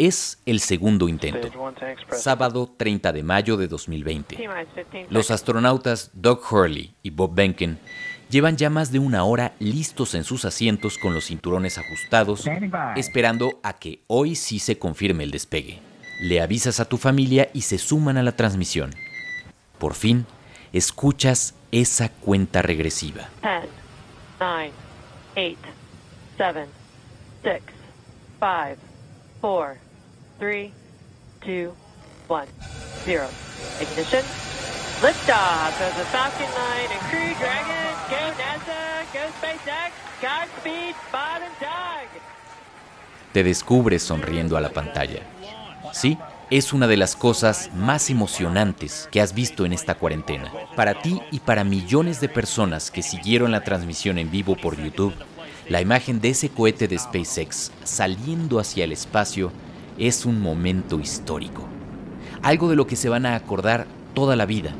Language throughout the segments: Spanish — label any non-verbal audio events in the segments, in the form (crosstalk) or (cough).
Es el segundo intento. Sábado 30 de mayo de 2020. Los astronautas Doug Hurley y Bob Behnken llevan ya más de una hora listos en sus asientos con los cinturones ajustados, esperando a que hoy sí se confirme el despegue. Le avisas a tu familia y se suman a la transmisión. Por fin, escuchas esa cuenta regresiva. 10, 9, 8, 7, 6, 5, 4, 3, 2, 1, 0. Ignition. Liftoff of the Falcon 9 and Crew Dragon. Go NASA, go SpaceX, Godspeed, Bob and Doug. Te descubres sonriendo a la pantalla. Sí, es una de las cosas más emocionantes que has visto en esta cuarentena. Para ti y para millones de personas que siguieron la transmisión en vivo por YouTube, la imagen de ese cohete de SpaceX saliendo hacia el espacio es un momento histórico. Algo de lo que se van a acordar toda la vida.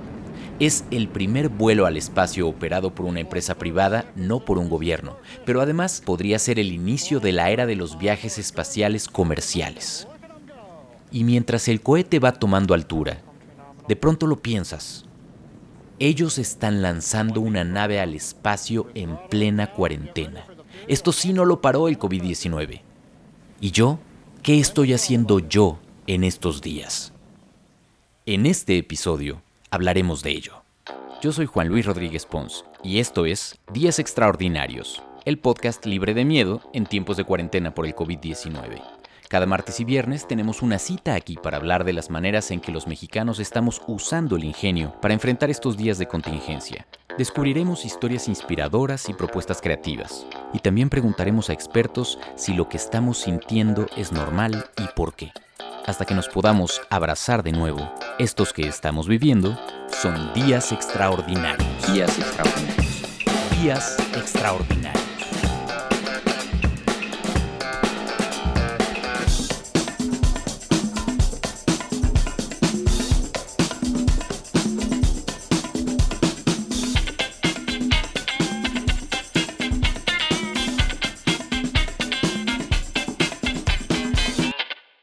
Es el primer vuelo al espacio operado por una empresa privada, no por un gobierno, pero además podría ser el inicio de la era de los viajes espaciales comerciales. Y mientras el cohete va tomando altura, de pronto lo piensas. Ellos están lanzando una nave al espacio en plena cuarentena. Esto sí no lo paró el COVID-19. ¿Y yo? ¿Qué estoy haciendo yo en estos días? En este episodio hablaremos de ello. Yo soy Juan Luis Rodríguez Pons y esto es Días Extraordinarios, el podcast libre de miedo en tiempos de cuarentena por el COVID-19. Cada martes y viernes tenemos una cita aquí para hablar de las maneras en que los mexicanos estamos usando el ingenio para enfrentar estos días de contingencia. Descubriremos historias inspiradoras y propuestas creativas. Y también preguntaremos a expertos si lo que estamos sintiendo es normal y por qué. Hasta que nos podamos abrazar de nuevo, estos que estamos viviendo son días extraordinarios. Días extraordinarios. Días extraordinarios.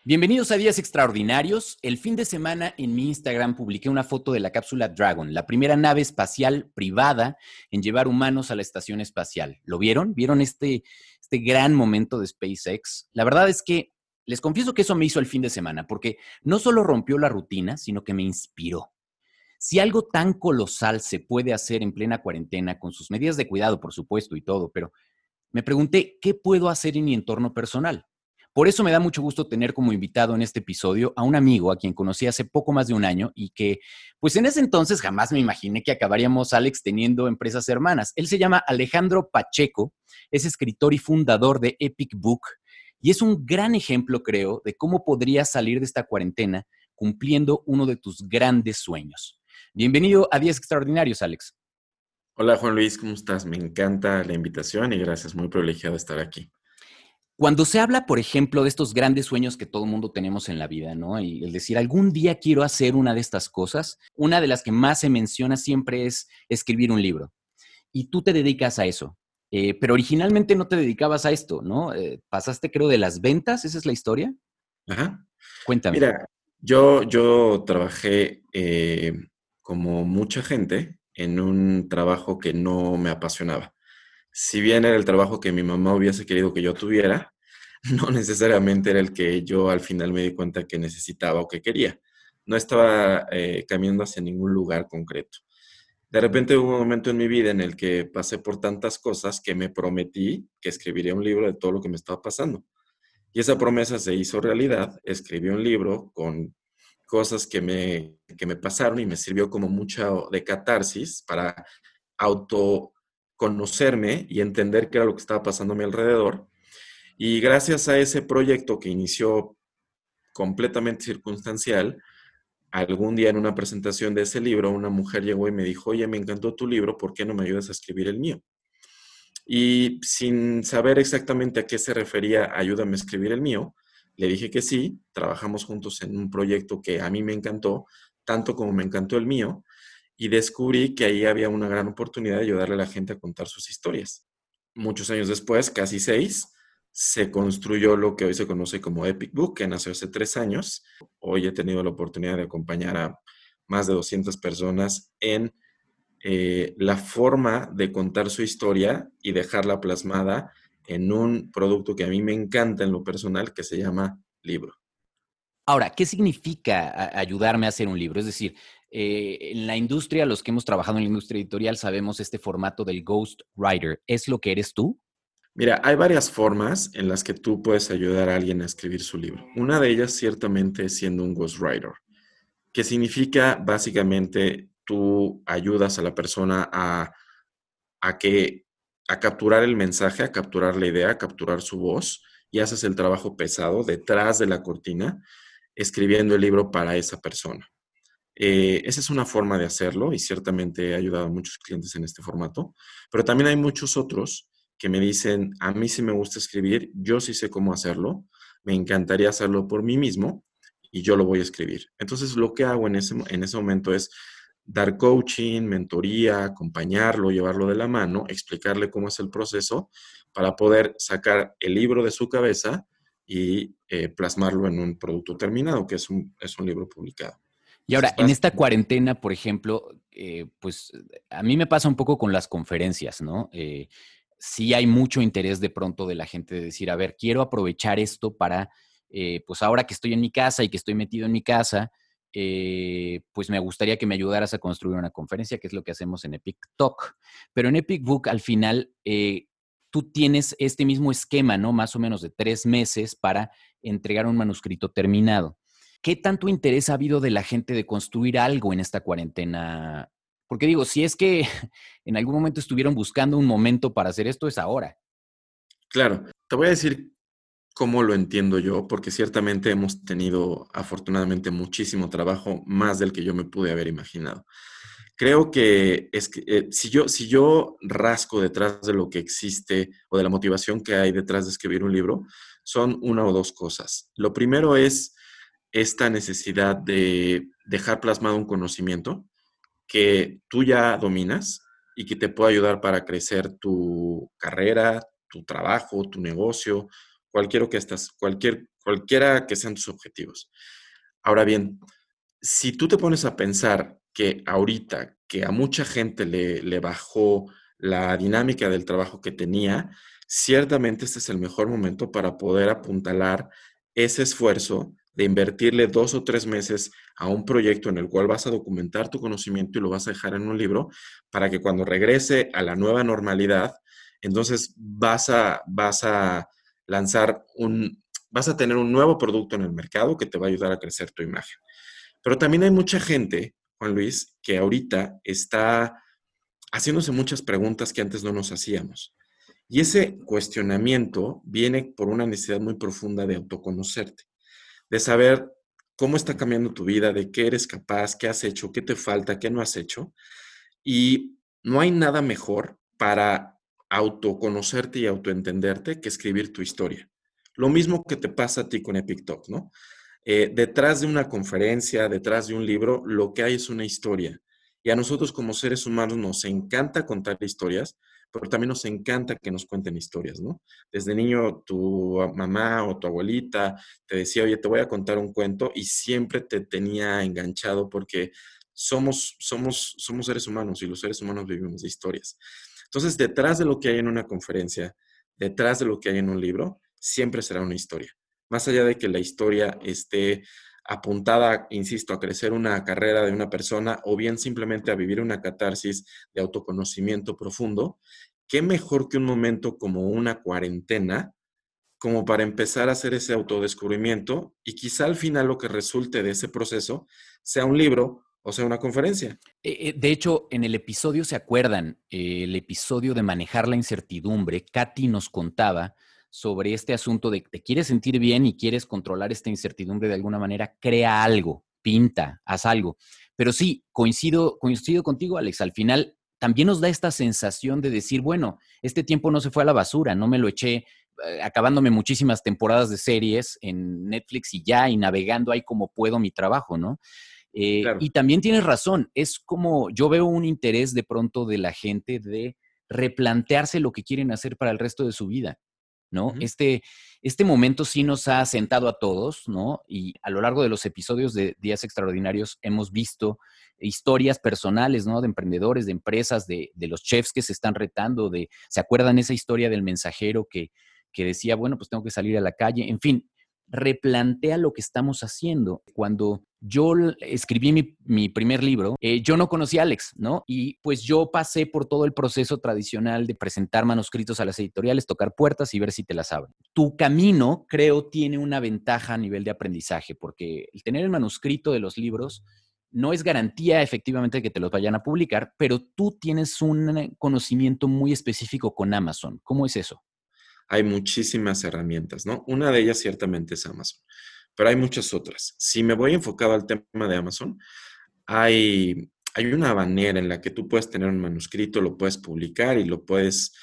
Bienvenidos a Días Extraordinarios. El fin de semana en mi Instagram publiqué una foto de la cápsula Dragon, la primera nave espacial privada en llevar humanos a la estación espacial. ¿Lo vieron? ¿Vieron este, este gran momento de SpaceX? La verdad es que les confieso que eso me hizo el fin de semana, porque no solo rompió la rutina, sino que me inspiró. Si algo tan colosal se puede hacer en plena cuarentena, con sus medidas de cuidado, por supuesto, y todo, pero me pregunté, ¿qué puedo hacer en mi entorno personal? Por eso me da mucho gusto tener como invitado en este episodio a un amigo a quien conocí hace poco más de un año y que, pues en ese entonces jamás me imaginé que acabaríamos Alex teniendo empresas hermanas. Él se llama Alejandro Pacheco, es escritor y fundador de Epic Book y es un gran ejemplo, creo, de cómo podrías salir de esta cuarentena cumpliendo uno de tus grandes sueños. Bienvenido a Días Extraordinarios, Alex. Hola Juan Luis, ¿cómo estás? Me encanta la invitación y gracias, muy privilegiado de estar aquí. Cuando se habla, por ejemplo, de estos grandes sueños que todo mundo tenemos en la vida, ¿no? Y el decir, algún día quiero hacer una de estas cosas, una de las que más se menciona siempre es escribir un libro. Y tú te dedicas a eso. Eh, pero originalmente no te dedicabas a esto, ¿no? Eh, pasaste, creo, de las ventas, ¿esa es la historia? Ajá. Cuéntame. Mira, yo, yo trabajé eh, como mucha gente en un trabajo que no me apasionaba si bien era el trabajo que mi mamá hubiese querido que yo tuviera, (laughs) no necesariamente era el que yo al final me di cuenta que necesitaba o que quería. No estaba eh, caminando hacia ningún lugar concreto. De repente hubo un momento en mi vida en el que pasé por tantas cosas que me prometí que escribiría un libro de todo lo que me estaba pasando. Y esa promesa se hizo realidad. Escribí un libro con cosas que me, que me pasaron y me sirvió como mucha de catarsis para auto conocerme y entender qué era lo que estaba pasando a mi alrededor. Y gracias a ese proyecto que inició completamente circunstancial, algún día en una presentación de ese libro, una mujer llegó y me dijo, oye, me encantó tu libro, ¿por qué no me ayudas a escribir el mío? Y sin saber exactamente a qué se refería, ayúdame a escribir el mío, le dije que sí, trabajamos juntos en un proyecto que a mí me encantó, tanto como me encantó el mío, y descubrí que ahí había una gran oportunidad de ayudarle a la gente a contar sus historias. Muchos años después, casi seis, se construyó lo que hoy se conoce como Epic Book, que nació hace tres años. Hoy he tenido la oportunidad de acompañar a más de 200 personas en eh, la forma de contar su historia y dejarla plasmada en un producto que a mí me encanta en lo personal, que se llama libro. Ahora, ¿qué significa ayudarme a hacer un libro? Es decir, eh, en la industria, los que hemos trabajado en la industria editorial, sabemos este formato del ghost writer. ¿Es lo que eres tú? Mira, hay varias formas en las que tú puedes ayudar a alguien a escribir su libro. Una de ellas ciertamente es siendo un ghostwriter, que significa básicamente tú ayudas a la persona a, a, que, a capturar el mensaje, a capturar la idea, a capturar su voz y haces el trabajo pesado detrás de la cortina, escribiendo el libro para esa persona. Eh, esa es una forma de hacerlo y ciertamente he ayudado a muchos clientes en este formato, pero también hay muchos otros que me dicen, a mí sí me gusta escribir, yo sí sé cómo hacerlo, me encantaría hacerlo por mí mismo y yo lo voy a escribir. Entonces lo que hago en ese, en ese momento es dar coaching, mentoría, acompañarlo, llevarlo de la mano, explicarle cómo es el proceso para poder sacar el libro de su cabeza y eh, plasmarlo en un producto terminado, que es un, es un libro publicado. Y ahora, en esta cuarentena, por ejemplo, eh, pues a mí me pasa un poco con las conferencias, ¿no? Eh, sí hay mucho interés de pronto de la gente de decir, a ver, quiero aprovechar esto para, eh, pues ahora que estoy en mi casa y que estoy metido en mi casa, eh, pues me gustaría que me ayudaras a construir una conferencia, que es lo que hacemos en Epic Talk. Pero en Epic Book, al final, eh, tú tienes este mismo esquema, ¿no? Más o menos de tres meses para entregar un manuscrito terminado. ¿Qué tanto interés ha habido de la gente de construir algo en esta cuarentena, porque digo, si es que (laughs) en algún momento estuvieron buscando un momento para hacer esto, es ahora. Claro, te voy a decir cómo lo entiendo yo, porque ciertamente hemos tenido afortunadamente muchísimo trabajo, más del que yo me pude haber imaginado. Creo que, eh, si, yo, si yo rasco detrás de lo que existe o de la motivación que hay detrás de escribir un libro, son una o dos cosas. Lo primero es esta necesidad de dejar plasmado un conocimiento que tú ya dominas y que te puede ayudar para crecer tu carrera, tu trabajo, tu negocio, cualquiera que, estás, cualquier, cualquiera que sean tus objetivos. Ahora bien, si tú te pones a pensar que ahorita que a mucha gente le, le bajó la dinámica del trabajo que tenía, ciertamente este es el mejor momento para poder apuntalar ese esfuerzo de invertirle dos o tres meses a un proyecto en el cual vas a documentar tu conocimiento y lo vas a dejar en un libro para que cuando regrese a la nueva normalidad, entonces vas a, vas a lanzar un, vas a tener un nuevo producto en el mercado que te va a ayudar a crecer tu imagen. Pero también hay mucha gente, Juan Luis, que ahorita está haciéndose muchas preguntas que antes no nos hacíamos. Y ese cuestionamiento viene por una necesidad muy profunda de autoconocerte de saber cómo está cambiando tu vida, de qué eres capaz, qué has hecho, qué te falta, qué no has hecho. Y no hay nada mejor para autoconocerte y autoentenderte que escribir tu historia. Lo mismo que te pasa a ti con Epic Talk, ¿no? Eh, detrás de una conferencia, detrás de un libro, lo que hay es una historia. Y a nosotros como seres humanos nos encanta contar historias pero también nos encanta que nos cuenten historias, ¿no? Desde niño tu mamá o tu abuelita te decía, oye, te voy a contar un cuento y siempre te tenía enganchado porque somos, somos, somos seres humanos y los seres humanos vivimos de historias. Entonces, detrás de lo que hay en una conferencia, detrás de lo que hay en un libro, siempre será una historia. Más allá de que la historia esté apuntada, insisto, a crecer una carrera de una persona o bien simplemente a vivir una catarsis de autoconocimiento profundo, ¿qué mejor que un momento como una cuarentena como para empezar a hacer ese autodescubrimiento y quizá al final lo que resulte de ese proceso sea un libro o sea una conferencia. Eh, eh, de hecho, en el episodio, ¿se acuerdan? el episodio de manejar la incertidumbre, Katy nos contaba sobre este asunto de que te quieres sentir bien y quieres controlar esta incertidumbre de alguna manera, crea algo, pinta, haz algo. Pero sí, coincido, coincido contigo, Alex, al final también nos da esta sensación de decir, bueno, este tiempo no se fue a la basura, no me lo eché eh, acabándome muchísimas temporadas de series en Netflix y ya, y navegando ahí como puedo mi trabajo, ¿no? Eh, y también tienes razón, es como yo veo un interés de pronto de la gente de replantearse lo que quieren hacer para el resto de su vida ¿no? este, este momento sí nos ha sentado a todos, ¿no? Y a lo largo de los episodios de Días Extraordinarios hemos visto historias personales, ¿no? De emprendedores, de empresas, de, de los chefs que se están retando, de, ¿se acuerdan esa historia del mensajero que, que decía, bueno, pues tengo que salir a la calle? En fin, replantea lo que estamos haciendo. Cuando yo escribí mi, primer libro, eh, yo no conocía a Alex, ¿no? Y pues yo pasé por todo el proceso tradicional de presentar manuscritos a las editoriales, tocar puertas y ver si te las abren. Tu camino, creo, tiene una ventaja a nivel de aprendizaje, porque el tener el manuscrito de los libros no es garantía efectivamente de que te los vayan a publicar, pero tú tienes un conocimiento muy específico con Amazon. ¿Cómo es eso? Hay muchísimas herramientas, ¿no? Una de ellas ciertamente es Amazon, pero hay muchas otras. Si me voy enfocado al tema de Amazon, hay, hay una manera en la que tú puedes tener un manuscrito, lo puedes publicar y lo puedes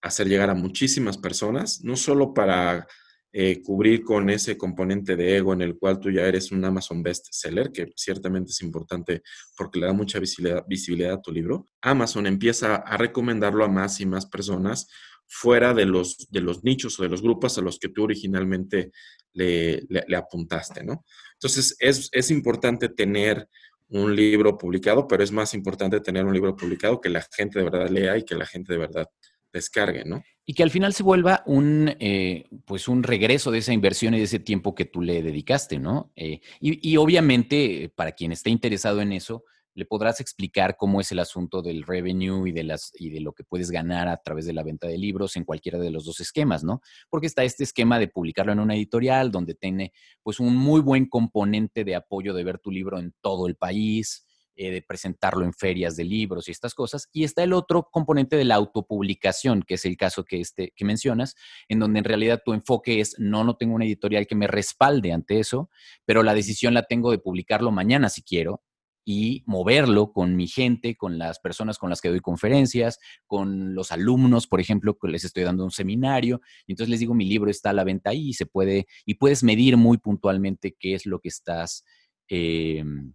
hacer llegar a muchísimas personas, no solo para eh, cubrir con ese componente de ego en el cual tú ya eres un Amazon bestseller, que ciertamente es importante porque le da mucha visibilidad a tu libro. Amazon empieza a recomendarlo a más y más personas fuera de los, de los nichos o de los grupos a los que tú originalmente le, apuntaste, ¿no? Entonces, es, es, importante tener un libro publicado, pero es más importante tener un libro publicado que la gente de verdad lea y que la gente de verdad descargue, ¿no? Y que al final se vuelva un, eh, pues un regreso de esa inversión y de ese tiempo que tú le dedicaste, ¿no? Eh, y, y, obviamente, para quien esté interesado en eso, le podrás explicar cómo es el asunto del revenue y de, las, y de lo que puedes ganar a través de la venta de libros en cualquiera de los dos esquemas, ¿no? Porque está este esquema de publicarlo en una editorial donde tiene pues un muy buen componente de apoyo de ver tu libro en todo el país, eh, de presentarlo en ferias de libros y estas cosas. Y está el otro componente de la autopublicación, que es el caso que, este, que mencionas, en donde en realidad tu enfoque es, no, no tengo una editorial que me respalde ante eso, pero la decisión la tengo de publicarlo mañana si quiero y moverlo con mi gente, con las personas con las que doy conferencias, con los alumnos, por ejemplo, que les estoy dando un seminario. Y entonces les digo, mi libro está a la venta ahí y se puede, y puedes medir muy puntualmente qué es lo que estás em,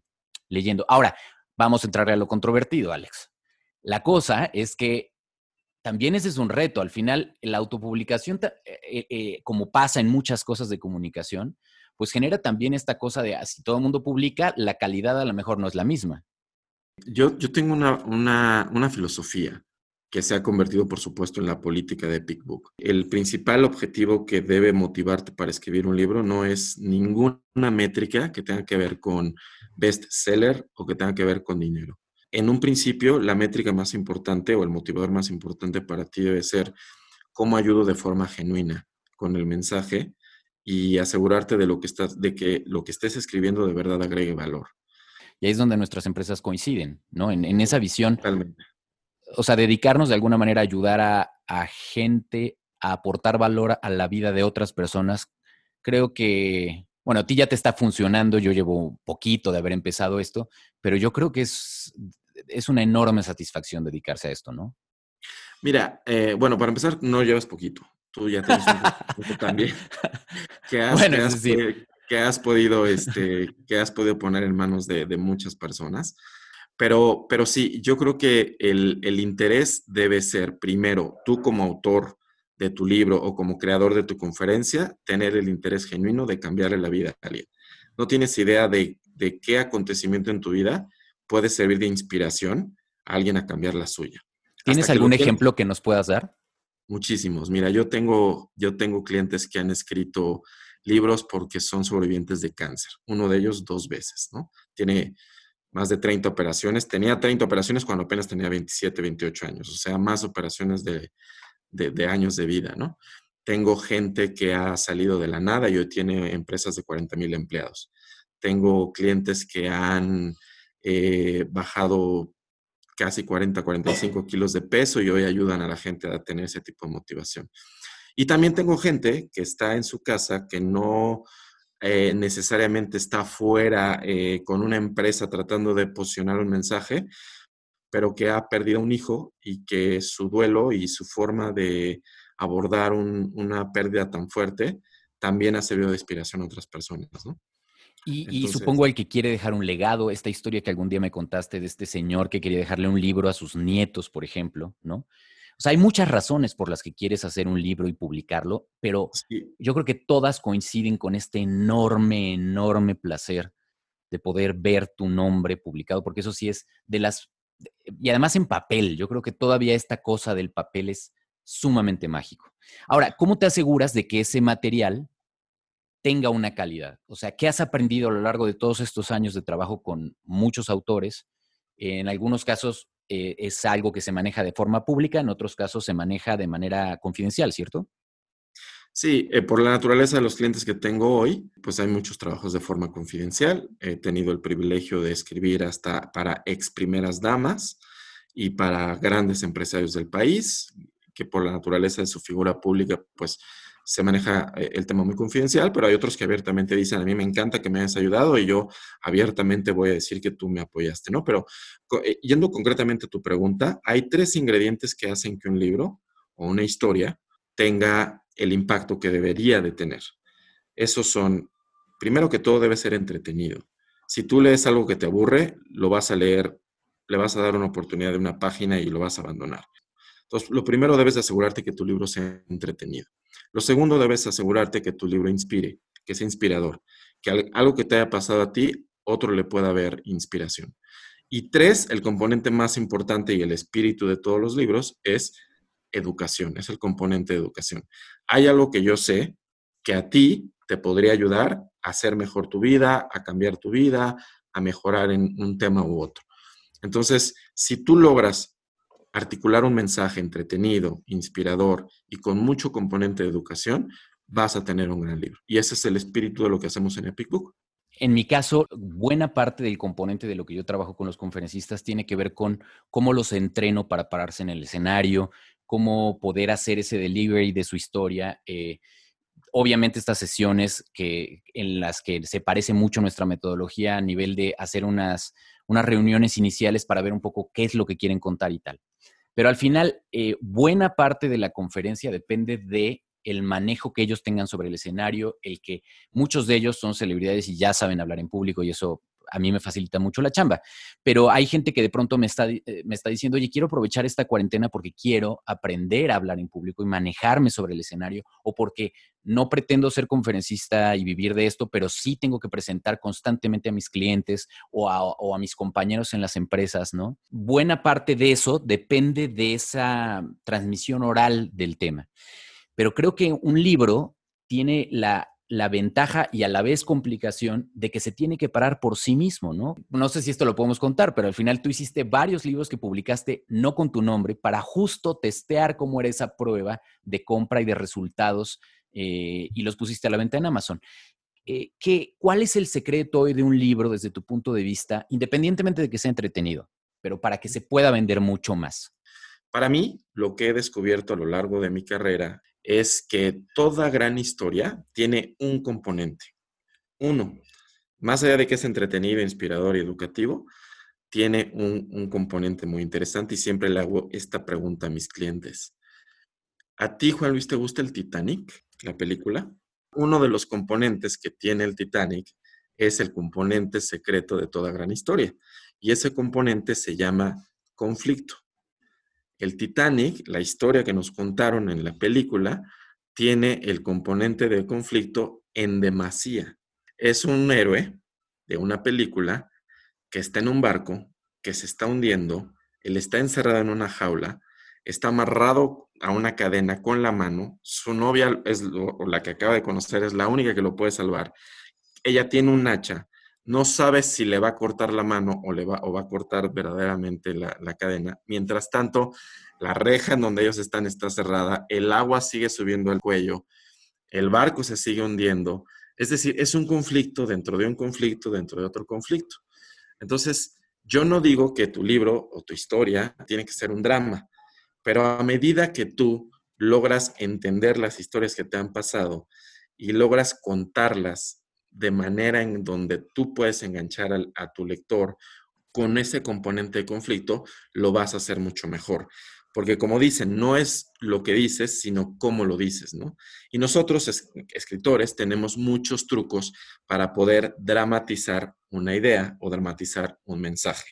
leyendo. Ahora, vamos a entrar a lo controvertido, Alex. La cosa es que también ese es un reto. Al final, la autopublicación, eh, eh, como pasa en muchas cosas de comunicación, pues genera también esta cosa de, ah, si todo el mundo publica, la calidad a lo mejor no es la misma. Yo, yo tengo una, una, una filosofía que se ha convertido, por supuesto, en la política de PickBook. El principal objetivo que debe motivarte para escribir un libro no es ninguna métrica que tenga que ver con bestseller o que tenga que ver con dinero. En un principio, la métrica más importante o el motivador más importante para ti debe ser cómo ayudo de forma genuina con el mensaje y asegurarte de, lo que estás, de que lo que estés escribiendo de verdad agregue valor. Y ahí es donde nuestras empresas coinciden, ¿no? En, esa visión. Totalmente. O sea, dedicarnos de alguna manera a ayudar a, a gente a aportar valor a la vida de otras personas, creo que, bueno, a ti ya te está funcionando, yo llevo un poquito de haber empezado esto, pero yo creo que es, es una enorme satisfacción dedicarse a esto, ¿no? Mira, eh, bueno, para empezar, no llevas poquito tú ya tienes un también, (laughs) que has, que has, podido, este, que has podido poner en manos de, muchas personas. Pero, pero sí, yo creo que el, el, interés debe ser, primero, tú como autor de tu libro o como creador de tu conferencia, tener el interés genuino de cambiarle la vida a alguien. No tienes idea de, de qué acontecimiento en tu vida puede servir de inspiración a alguien a cambiar la suya. ¿Tienes algún ejemplo que nos puedas dar? Muchísimos. Mira, yo tengo, yo tengo clientes que han escrito libros porque son sobrevivientes de cáncer. Uno de ellos dos veces, ¿no? Tiene más de 30 operaciones. Tenía 30 operaciones cuando apenas tenía 27, 28 años. O sea, más operaciones de, años de vida, ¿no? Tengo gente que ha salido de la nada y hoy tiene empresas de 40 mil empleados. Tengo clientes que han eh, bajado casi 40, 45 kilos de peso y hoy ayudan a la gente a tener ese tipo de motivación. Y también tengo gente que está en su casa que no eh, necesariamente está fuera eh, con una empresa tratando de posicionar un mensaje, pero que ha perdido un hijo y que su duelo y su forma de abordar una pérdida tan fuerte también ha servido de inspiración a otras personas, ¿no? Y, supongo el que quiere dejar un legado, esta historia que algún día me contaste de este señor que quería dejarle un libro a sus nietos, por ejemplo, ¿no? O sea, hay muchas razones por las que quieres hacer un libro y publicarlo, pero yo creo que todas coinciden con este enorme, enorme placer de poder ver tu nombre publicado, porque eso sí es de las... Y además en papel, yo creo que todavía esta cosa del papel es sumamente mágico. Ahora, ¿cómo te aseguras de que ese material tenga una calidad? O sea, ¿qué has aprendido a lo largo de todos estos años de trabajo con muchos autores? En algunos casos eh, es algo que se maneja de forma pública, en otros casos se maneja de manera confidencial, ¿cierto? Sí, eh, por la naturaleza de los clientes que tengo hoy, pues hay muchos trabajos de forma confidencial. He tenido el privilegio de escribir hasta para ex primeras damas y para grandes empresarios del país, que por la naturaleza de su figura pública, pues se maneja eh, el tema muy confidencial, pero hay otros que abiertamente dicen, a mí me encanta que me hayas ayudado y yo abiertamente voy a decir que tú me apoyaste, ¿no? Pero eh, yendo concretamente a tu pregunta, hay tres ingredientes que hacen que un libro o una historia tenga el impacto que debería de tener. Esos son, primero que todo, debe ser entretenido. Si tú lees algo que te aburre, lo vas a leer, le vas a dar una oportunidad de una página y lo vas a abandonar. Entonces, lo primero debes de asegurarte que tu libro sea entretenido. Lo segundo, debes asegurarte que tu libro inspire, que sea inspirador, que algo que te haya pasado a ti, otro le pueda ver inspiración. Y tres, el componente más importante y el espíritu de todos los libros es educación, es el componente de educación. Hay algo que yo sé que a ti te podría ayudar a hacer mejor tu vida, a cambiar tu vida, a mejorar en un tema u otro. Entonces, si tú logras articular un mensaje entretenido, inspirador y con mucho componente de educación, vas a tener un gran libro. Y ese es el espíritu de lo que hacemos en Epic Book. En mi caso, buena parte del componente de lo que yo trabajo con los conferencistas tiene que ver con cómo los entreno para pararse en el escenario, cómo poder hacer ese delivery de su historia. Eh, obviamente estas sesiones que, en las que se parece mucho nuestra metodología a nivel de hacer unas, unas reuniones iniciales para ver un poco qué es lo que quieren contar y tal. Pero al final, eh, buena parte de la conferencia depende de el manejo que ellos tengan sobre el escenario, el que muchos de ellos son celebridades y ya saben hablar en público y eso a mí me facilita mucho la chamba. Pero hay gente que de pronto me está, eh, me está diciendo, oye, quiero aprovechar esta cuarentena porque quiero aprender a hablar en público y manejarme sobre el escenario o porque no pretendo ser conferencista y vivir de esto, pero sí tengo que presentar constantemente a mis clientes o a, o a mis compañeros en las empresas, ¿no? Buena parte de eso depende de esa transmisión oral del tema. Pero creo que un libro tiene la la ventaja y a la vez complicación de que se tiene que parar por sí mismo, ¿no? No sé si esto lo podemos contar, pero al final tú hiciste varios libros que publicaste no con tu nombre para justo testear cómo era esa prueba de compra y de resultados eh, y los pusiste a la venta en Amazon. Eh, ¿qué, ¿Cuál es el secreto hoy de un libro desde tu punto de vista, independientemente de que sea entretenido, pero para que se pueda vender mucho más? Para mí, lo que he descubierto a lo largo de mi carrera es que toda gran historia tiene un componente. Uno, más allá de que es entretenido, inspirador y educativo, tiene un, componente muy interesante y siempre le hago esta pregunta a mis clientes. ¿A ti, Juan Luis, te gusta el Titanic, la película? Uno de los componentes que tiene el Titanic es el componente secreto de toda gran historia y ese componente se llama conflicto. El Titanic, la historia que nos contaron en la película, tiene el componente de conflicto en demasía. Es un héroe de una película que está en un barco, que se está hundiendo, él está encerrado en una jaula, está amarrado a una cadena con la mano, su novia es la que acaba de conocer, es la única que lo puede salvar. Ella tiene un hacha no sabe si le va a cortar la mano o, le va, o va a cortar verdaderamente la, cadena. Mientras tanto, la reja en donde ellos están está cerrada, el agua sigue subiendo al cuello, el barco se sigue hundiendo. Es decir, es un conflicto dentro de un conflicto, dentro de otro conflicto. Entonces, yo no digo que tu libro o tu historia tiene que ser un drama, pero a medida que tú logras entender las historias que te han pasado y logras contarlas de manera en donde tú puedes enganchar a tu lector con ese componente de conflicto, lo vas a hacer mucho mejor. Porque como dicen, no es lo que dices, sino cómo lo dices, ¿no? Y nosotros, escritores, tenemos muchos trucos para poder dramatizar una idea o dramatizar un mensaje.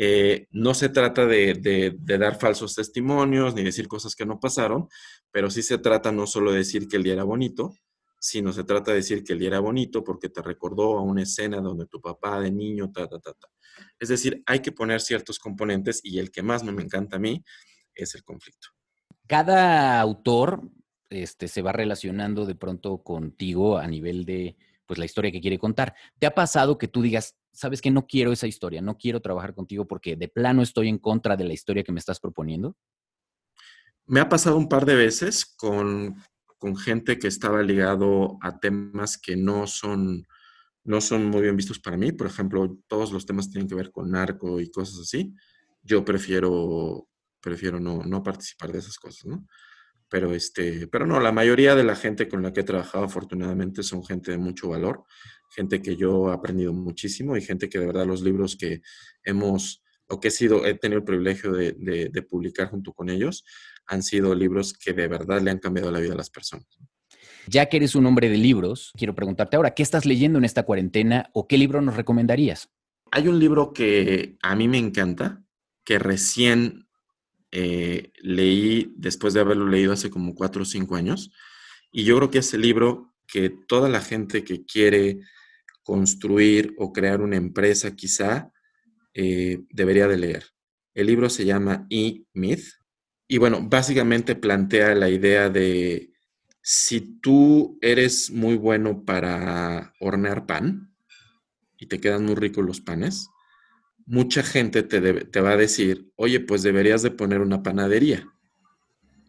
Eh, no se trata de, dar falsos testimonios ni decir cosas que no pasaron, pero sí se trata no solo de decir que el día era bonito, sino se trata de decir que el día era bonito porque te recordó a una escena donde tu papá de niño, ta, ta, ta, ta. Es decir, hay que poner ciertos componentes y el que más me, encanta a mí es el conflicto. Cada autor este, se va relacionando de pronto contigo a nivel de pues, la historia que quiere contar. ¿Te ha pasado que tú digas, sabes que no quiero esa historia, no quiero trabajar contigo porque de plano estoy en contra de la historia que me estás proponiendo? Me ha pasado un par de veces con, con gente que estaba ligado a temas que no son no son muy bien vistos para mí. Por ejemplo, todos los temas tienen que ver con narco y cosas así. Yo prefiero, prefiero no, no participar de esas cosas, ¿no? Pero, este, pero no, la mayoría de la gente con la que he trabajado afortunadamente son gente de mucho valor, gente que yo he aprendido muchísimo y gente que de verdad los libros que hemos, o que he sido, he tenido el privilegio de, de, de publicar junto con ellos, han sido libros que de verdad le han cambiado la vida a las personas. Ya que eres un hombre de libros, quiero preguntarte ahora, ¿qué estás leyendo en esta cuarentena o qué libro nos recomendarías? Hay un libro que a mí me encanta, que recién eh, leí después de haberlo leído hace como cuatro o cinco años, y yo creo que es el libro que toda la gente que quiere construir o crear una empresa quizá eh, debería de leer. El libro se llama E-Myth y bueno, básicamente plantea la idea de si tú eres muy bueno para hornear pan y te quedan muy ricos los panes, mucha gente te, va a decir, oye, pues deberías de poner una panadería.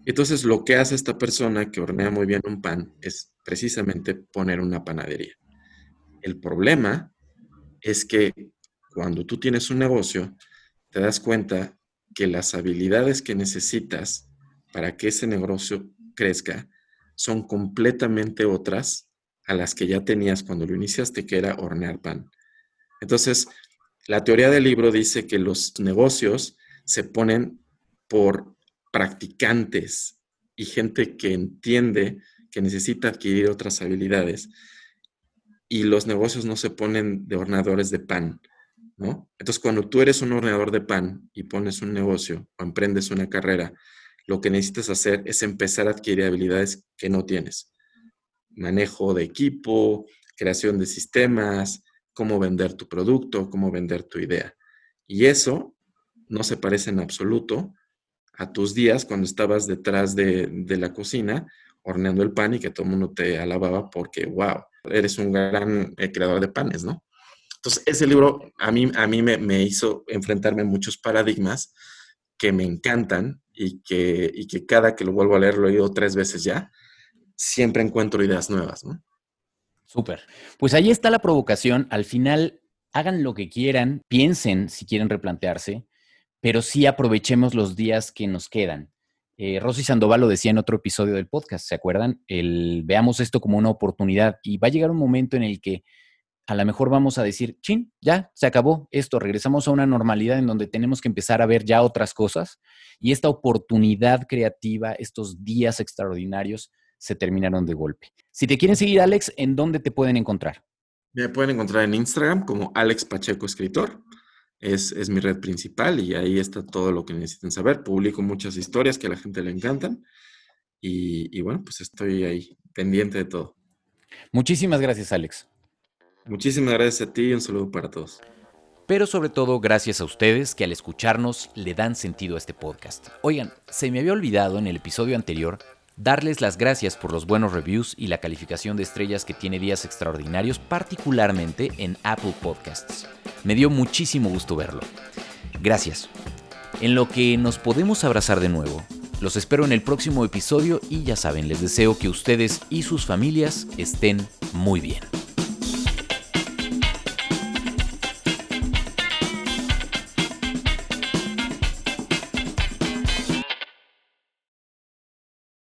Entonces lo que hace esta persona que hornea muy bien un pan es precisamente poner una panadería. El problema es que cuando tú tienes un negocio, te das cuenta que las habilidades que necesitas para que ese negocio crezca son completamente otras a las que ya tenías cuando lo iniciaste, que era hornear pan. Entonces, la teoría del libro dice que los negocios se ponen por practicantes y gente que entiende que necesita adquirir otras habilidades. Y los negocios no se ponen de horneadores de pan, ¿no? Entonces, cuando tú eres un horneador de pan y pones un negocio o emprendes una carrera, lo que necesitas hacer es empezar a adquirir habilidades que no tienes. Manejo de equipo, creación de sistemas, cómo vender tu producto, cómo vender tu idea. Y eso no se parece en absoluto a tus días cuando estabas detrás de, la cocina horneando el pan y que todo el mundo te alababa porque, wow, eres un gran eh, creador de panes, ¿no? Entonces, ese libro a mí, a mí me, hizo enfrentarme a muchos paradigmas que me encantan y que, y que cada que lo vuelvo a leer, lo he oído tres veces ya, siempre encuentro ideas nuevas, ¿no? Súper. Pues ahí está la provocación. Al final, hagan lo que quieran, piensen si quieren replantearse, pero sí aprovechemos los días que nos quedan. Eh, Rosy Sandoval lo decía en otro episodio del podcast, ¿se acuerdan? El, veamos esto como una oportunidad y va a llegar un momento en el que a lo mejor vamos a decir, chin, ya se acabó esto, regresamos a una normalidad en donde tenemos que empezar a ver ya otras cosas y esta oportunidad creativa, estos días extraordinarios se terminaron de golpe. Si te quieren seguir, Alex, ¿en dónde te pueden encontrar? Me pueden encontrar en Instagram como Alex Pacheco Escritor. Es, es, mi red principal y ahí está todo lo que necesiten saber. Publico muchas historias que a la gente le encantan y, y bueno, pues estoy ahí pendiente de todo. Muchísimas gracias, Alex. Muchísimas gracias a ti y un saludo para todos. Pero sobre todo gracias a ustedes que al escucharnos le dan sentido a este podcast. Oigan, se me había olvidado en el episodio anterior darles las gracias por los buenos reviews y la calificación de estrellas que tiene Días Extraordinarios, particularmente en Apple Podcasts. Me dio muchísimo gusto verlo. Gracias. En lo que nos podemos abrazar de nuevo, los espero en el próximo episodio y ya saben, les deseo que ustedes y sus familias estén muy bien.